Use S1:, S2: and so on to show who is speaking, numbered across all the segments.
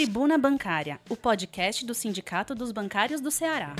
S1: Tribuna Bancária, o podcast do Sindicato dos Bancários do Ceará.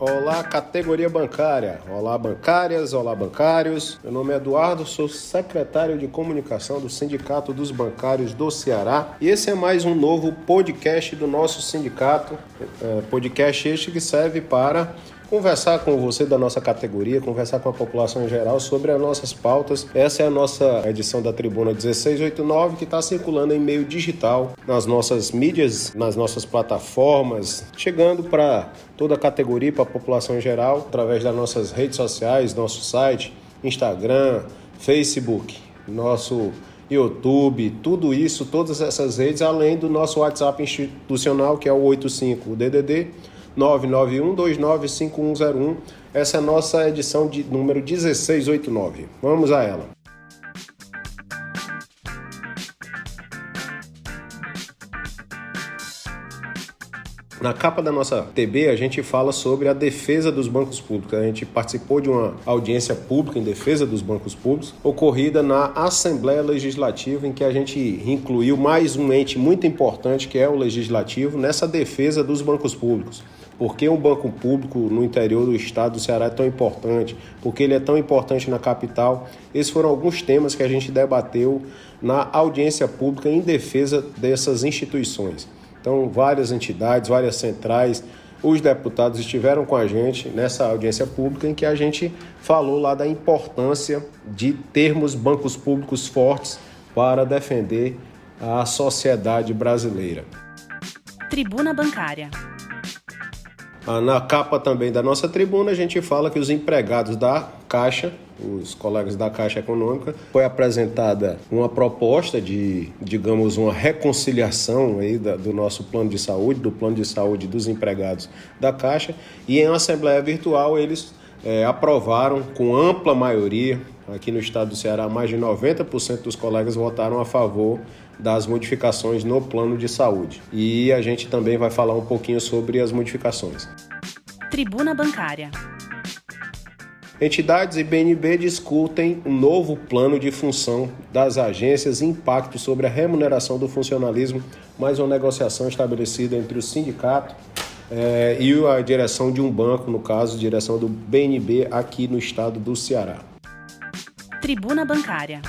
S2: Olá, categoria bancária. Olá, bancárias. Olá, bancários. Meu nome é Eduardo, sou secretário de comunicação do Sindicato dos Bancários do Ceará. E esse é mais um novo podcast do nosso sindicato. É, podcast este que serve para conversar com você da nossa categoria, conversar com a população em geral sobre as nossas pautas. Essa é a nossa edição da Tribuna 1689 que está circulando em meio digital nas nossas mídias, nas nossas plataformas, chegando para toda a categoria, para a população em geral, através das nossas redes sociais, nosso site, Instagram, Facebook, nosso YouTube, tudo isso, todas essas redes, além do nosso WhatsApp institucional, que é o 85 DDD 991295101. Essa é a nossa edição de número 1689. Vamos a ela. Na capa da nossa TB, a gente fala sobre a defesa dos bancos públicos. A gente participou de uma audiência pública em defesa dos bancos públicos, ocorrida na Assembleia Legislativa, em que a gente incluiu mais um ente muito importante, que é o Legislativo, nessa defesa dos bancos públicos. Por que um banco público no interior do estado do Ceará é tão importante? Por que ele é tão importante na capital? Esses foram alguns temas que a gente debateu na audiência pública em defesa dessas instituições. Então, várias entidades, várias centrais, os deputados estiveram com a gente nessa audiência pública em que a gente falou lá da importância de termos bancos públicos fortes para defender a sociedade brasileira.
S1: Tribuna Bancária.
S2: Ah, na capa também da nossa tribuna, a gente fala que os empregados da Caixa, os colegas da Caixa Econômica, foi apresentada uma proposta de, digamos, uma reconciliação aí da, do nosso plano de saúde, do plano de saúde dos empregados da Caixa, e em assembleia virtual eles é, aprovaram com ampla maioria, aqui no estado do Ceará, mais de 90% dos colegas votaram a favor das modificações no plano de saúde. E a gente também vai falar um pouquinho sobre as modificações.
S1: Tribuna Bancária.
S2: Entidades e BNB discutem um novo plano de função das agências e impacto sobre a remuneração do funcionalismo, mais uma negociação estabelecida entre o sindicato eh, e a direção de um banco, no caso, direção do BNB aqui no estado do Ceará.
S1: Tribuna Bancária.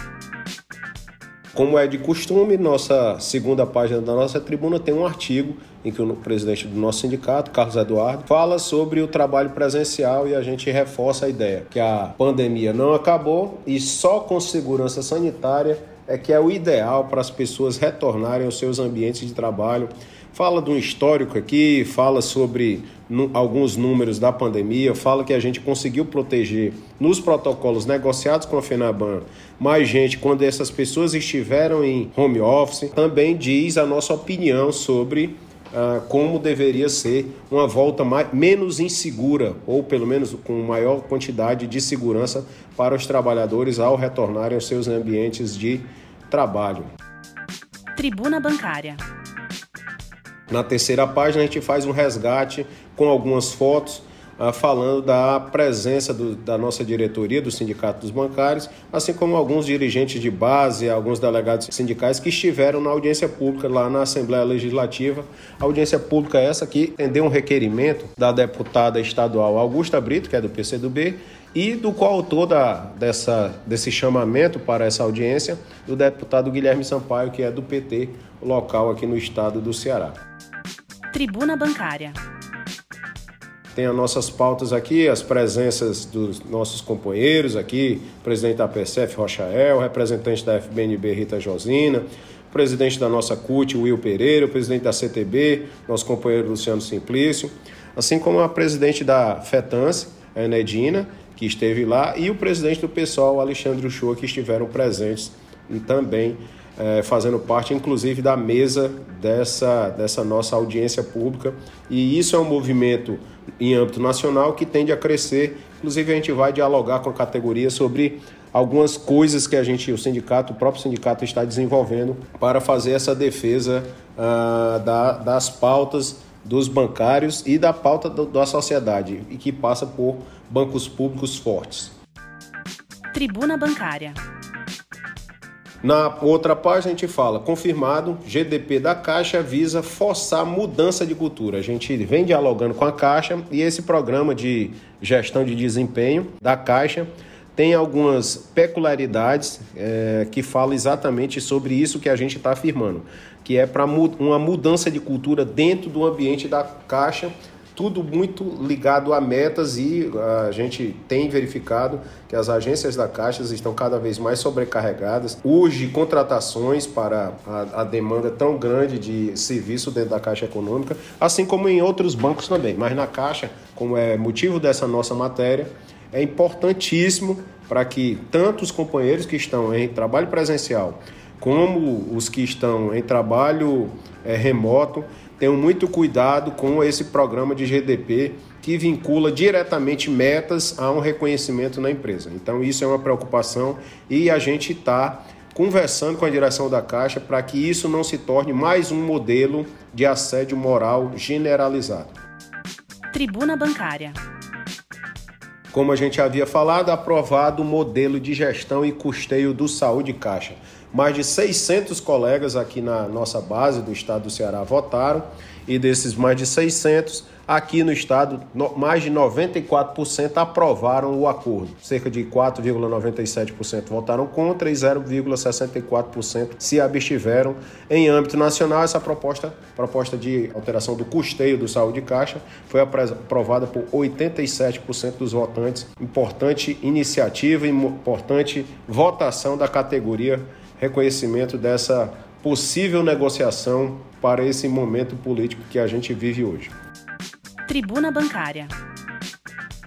S2: Como é de costume, nossa segunda página da nossa tribuna tem um artigo em que o presidente do nosso sindicato, Carlos Eduardo, fala sobre o trabalho presencial e a gente reforça a ideia que a pandemia não acabou e só com segurança sanitária é que é o ideal para as pessoas retornarem aos seus ambientes de trabalho. Fala de um histórico aqui, fala sobre alguns números da pandemia, fala que a gente conseguiu proteger nos protocolos negociados com a FENABAN mais gente quando essas pessoas estiveram em home office. Também diz a nossa opinião sobre ah, como deveria ser uma volta mais, menos insegura, ou pelo menos com maior quantidade de segurança para os trabalhadores ao retornarem aos seus ambientes de trabalho.
S1: Tribuna Bancária.
S2: Na terceira página, a gente faz um resgate com algumas fotos ah, falando da presença do, da nossa diretoria do Sindicato dos Bancários, assim como alguns dirigentes de base, alguns delegados sindicais que estiveram na audiência pública lá na Assembleia Legislativa. A audiência pública é essa que atendeu um requerimento da deputada estadual Augusta Brito, que é do PCdoB, e do coautor da, dessa, desse chamamento para essa audiência, do deputado Guilherme Sampaio, que é do PT local aqui no estado do Ceará.
S1: Tribuna Bancária.
S2: Tem as nossas pautas aqui, as presenças dos nossos companheiros aqui, presidente da PSF, Rochael, representante da FBNB, Rita Josina, presidente da nossa CUT, Will Pereira, o presidente da CTB, nosso companheiro Luciano Simplício, assim como a presidente da FETANSE, a Enedina, que esteve lá, e o presidente do PSOL, Alexandre Uchoa, que estiveram presentes também é, fazendo parte, inclusive, da mesa dessa, dessa nossa audiência pública. E isso é um movimento em âmbito nacional que tende a crescer. Inclusive, a gente vai dialogar com a categoria sobre algumas coisas que a gente, o sindicato, o próprio sindicato está desenvolvendo para fazer essa defesa uh, da, das pautas dos bancários e da pauta do, da sociedade, e que passa por bancos públicos fortes.
S1: Tribuna Bancária.
S2: Na outra página a gente fala, confirmado, GDP da Caixa visa forçar mudança de cultura. A gente vem dialogando com a Caixa e esse programa de gestão de desempenho da Caixa tem algumas peculiaridades é, que falam exatamente sobre isso que a gente está afirmando, que é para uma mudança de cultura dentro do ambiente da Caixa tudo muito ligado a metas e a gente tem verificado que as agências da Caixa estão cada vez mais sobrecarregadas. Urge contratações para a, a, demanda tão grande de serviço dentro da Caixa Econômica, assim como em outros bancos também. Mas na Caixa, como é motivo dessa nossa matéria, é importantíssimo para que tanto os companheiros que estão em trabalho presencial como os que estão em trabalho é, remoto tenham muito cuidado com esse programa de GDP que vincula diretamente metas a um reconhecimento na empresa. Então, isso é uma preocupação e a gente está conversando com a direção da Caixa para que isso não se torne mais um modelo de assédio moral generalizado.
S1: Tribuna Bancária.
S2: Como a gente havia falado, aprovado o modelo de gestão e custeio do Saúde Caixa. Mais de 600 colegas aqui na nossa base do estado do Ceará votaram e desses mais de 600, aqui no estado, mais de 94% aprovaram o acordo. Cerca de 4,97% votaram contra e 0,64% se abstiveram. Em âmbito nacional, essa proposta, proposta de alteração do custeio do saúde caixa foi aprovada por 87% dos votantes. Importante iniciativa, importante votação da categoria reconhecimento dessa possível negociação para esse momento político que a gente vive hoje.
S1: Tribuna Bancária.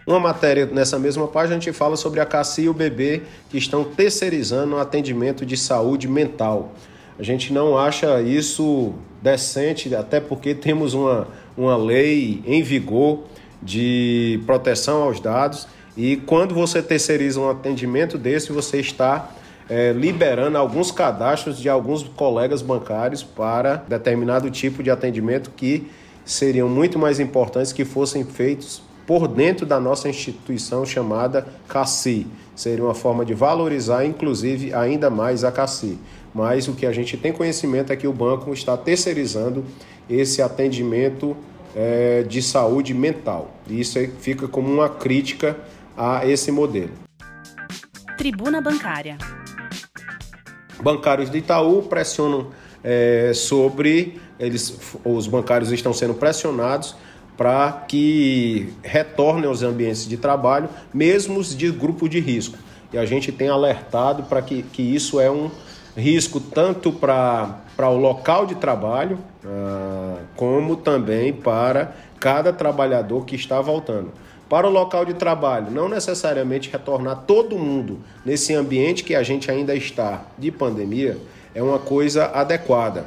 S2: Uma matéria nessa mesma página a gente fala sobre a Cassi e o bebê que estão terceirizando o atendimento de saúde mental. A gente não acha isso decente, até porque temos uma, uma lei em vigor de proteção aos dados e quando você terceiriza um atendimento desse, você está é, liberando alguns cadastros de alguns colegas bancários para determinado tipo de atendimento que seriam muito mais importantes que fossem feitos por dentro da nossa instituição chamada CACI. Seria uma forma de valorizar, inclusive, ainda mais a CACI. Mas o que a gente tem conhecimento é que o banco está terceirizando esse atendimento é, de saúde mental. E isso fica como uma crítica a esse modelo.
S1: Tribuna Bancária
S2: bancários de Itaú pressionam é, sobre eles, os bancários estão sendo pressionados para que retornem aos ambientes de trabalho, mesmo os de grupo de risco. E a gente tem alertado para que, que isso é um risco tanto para o local de trabalho, ah, como também para cada trabalhador que está voltando para o local de trabalho, não necessariamente retornar todo mundo nesse ambiente que a gente ainda está de pandemia, é uma coisa adequada.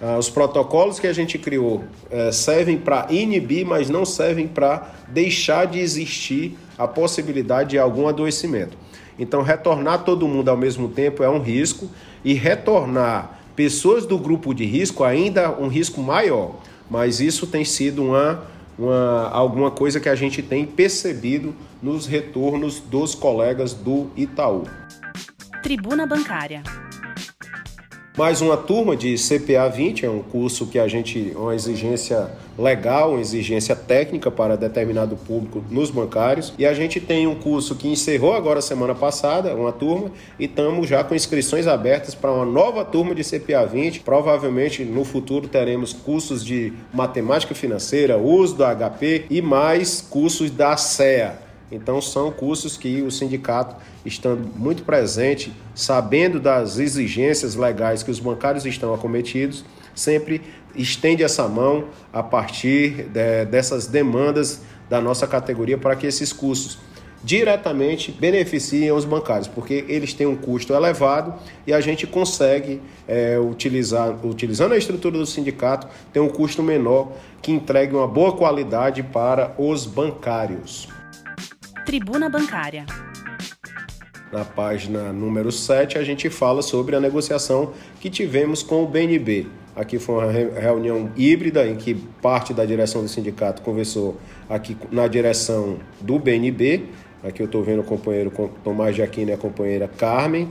S2: Ah, os protocolos que a gente criou eh, servem para inibir, mas não servem para deixar de existir a possibilidade de algum adoecimento. Então, retornar todo mundo ao mesmo tempo é um risco e retornar pessoas do grupo de risco ainda um risco maior. Mas isso tem sido uma uma, alguma coisa que a gente tem percebido nos retornos dos colegas do Itaú.
S1: Tribuna Bancária.
S2: Mais uma turma de CPA 20, é um curso que a gente, uma exigência legal, uma exigência técnica para determinado público nos bancários. E a gente tem um curso que encerrou agora semana passada, uma turma, e estamos já com inscrições abertas para uma nova turma de CPA 20. Provavelmente no futuro teremos cursos de matemática financeira, uso do HP e mais cursos da CEA. Então são cursos que o sindicato, estando muito presente, sabendo das exigências legais que os bancários estão acometidos, sempre estende essa mão a partir de, dessas demandas da nossa categoria para que esses cursos diretamente beneficiem os bancários, porque eles têm um custo elevado e a gente consegue é, utilizar, utilizando a estrutura do sindicato, ter um custo menor que entregue uma boa qualidade para os bancários.
S1: Tribuna Bancária.
S2: Na página número 7, a gente fala sobre a negociação que tivemos com o BNB. Aqui foi uma reunião híbrida em que parte da direção do sindicato conversou aqui na direção do BNB aqui eu estou vendo o companheiro Tomás Jaquino e a companheira Carmen,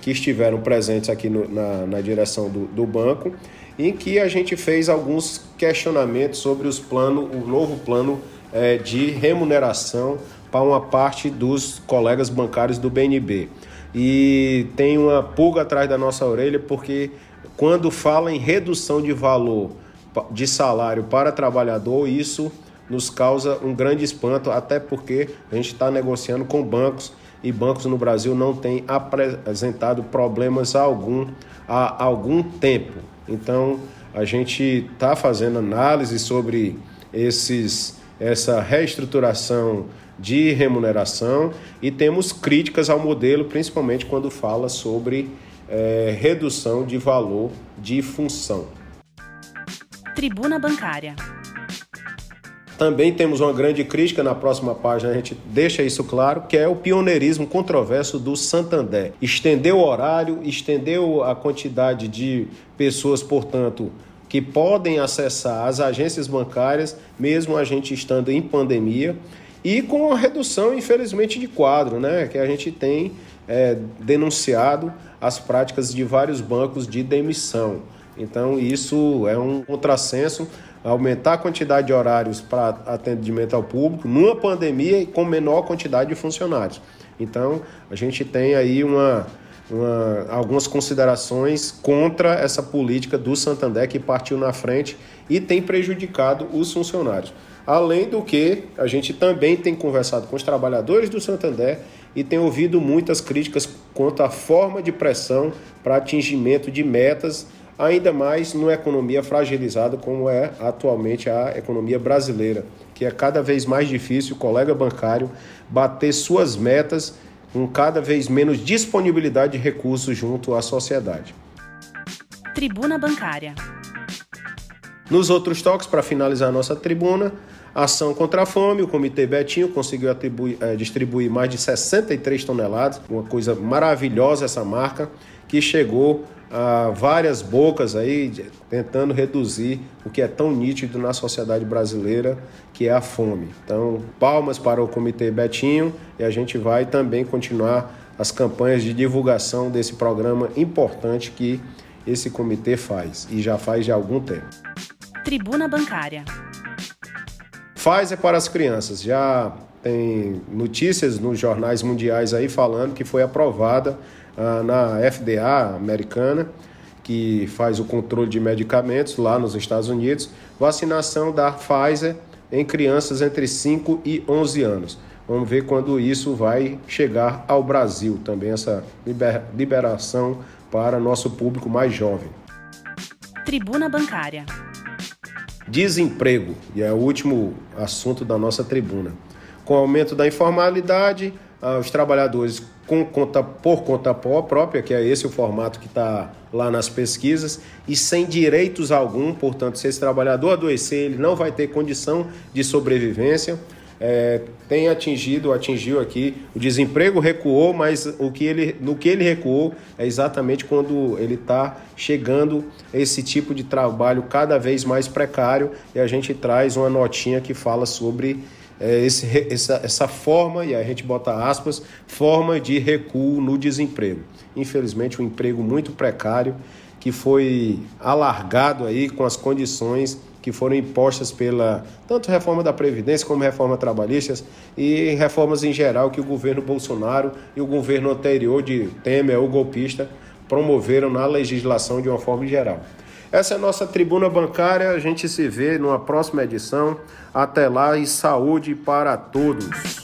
S2: que estiveram presentes aqui no, na, na direção do, do banco, em que a gente fez alguns questionamentos sobre os plano, o novo plano é, de remuneração para uma parte dos colegas bancários do BNB. E tem uma pulga atrás da nossa orelha, porque quando fala em redução de valor de salário para trabalhador, isso nos causa um grande espanto, até porque a gente está negociando com bancos e bancos no Brasil não têm apresentado problemas algum há algum tempo. Então a gente está fazendo análise sobre esses, essa reestruturação de remuneração e temos críticas ao modelo, principalmente quando fala sobre é, redução de valor de função.
S1: Tribuna Bancária.
S2: Também temos uma grande crítica na próxima página, a gente deixa isso claro, que é o pioneirismo controverso do Santander. Estendeu o horário, estendeu a quantidade de pessoas, portanto, que podem acessar as agências bancárias, mesmo a gente estando em pandemia, e com a redução, infelizmente, de quadro, né? Que a gente tem é, denunciado as práticas de vários bancos de demissão. Então, isso é um contrassenso aumentar a quantidade de horários para atendimento ao público numa pandemia e com menor quantidade de funcionários. Então, a gente tem aí uma, uma, algumas considerações contra essa política do Santander que partiu na frente e tem prejudicado os funcionários. Além do que, a gente também tem conversado com os trabalhadores do Santander e tem ouvido muitas críticas quanto à forma de pressão para atingimento de metas ainda mais numa economia fragilizada como é atualmente a economia brasileira, que é cada vez mais difícil o colega bancário bater suas metas com cada vez menos disponibilidade de recursos junto à sociedade.
S1: Tribuna Bancária.
S2: Nos outros toques, para finalizar nossa tribuna, ação contra a fome, o Comitê Betinho conseguiu é, distribuir mais de 63 toneladas, uma coisa maravilhosa essa marca, que chegou a várias bocas aí tentando reduzir o que é tão nítido na sociedade brasileira, que é a fome. Então, palmas para o Comitê Betinho e a gente vai também continuar as campanhas de divulgação desse programa importante que esse comitê faz e já faz de algum tempo.
S1: Tribuna Bancária.
S2: Pfizer para as crianças. Já tem notícias nos jornais mundiais aí falando que foi aprovada ah, na FDA americana, que faz o controle de medicamentos lá nos Estados Unidos, vacinação da Pfizer em crianças entre 5 e 11 anos. Vamos ver quando isso vai chegar ao Brasil, também essa liberação para nosso público mais jovem.
S1: Tribuna Bancária.
S2: Desemprego, e é o último assunto da nossa tribuna. Com o aumento da informalidade, ah, os trabalhadores com conta, por conta própria, que é esse o formato que está lá nas pesquisas, e sem direitos algum, portanto, se esse trabalhador adoecer, ele não vai ter condição de sobrevivência. É, tem atingido, atingiu aqui, o desemprego recuou, mas o que ele, no que ele recuou é exatamente quando ele está chegando esse tipo de trabalho cada vez mais precário e a gente traz uma notinha que fala sobre é, esse, essa, essa forma, e a gente bota aspas, forma de recuo no desemprego. Infelizmente, um emprego muito precário que foi alargado aí com as condições que foram impostas pela tanto reforma da Previdência como reforma trabalhista e reformas em geral que o governo Bolsonaro e o governo anterior de Temer, o golpista, promoveram na legislação de uma forma geral. Essa é a nossa tribuna bancária. A gente se vê numa próxima edição. Até lá e saúde para todos.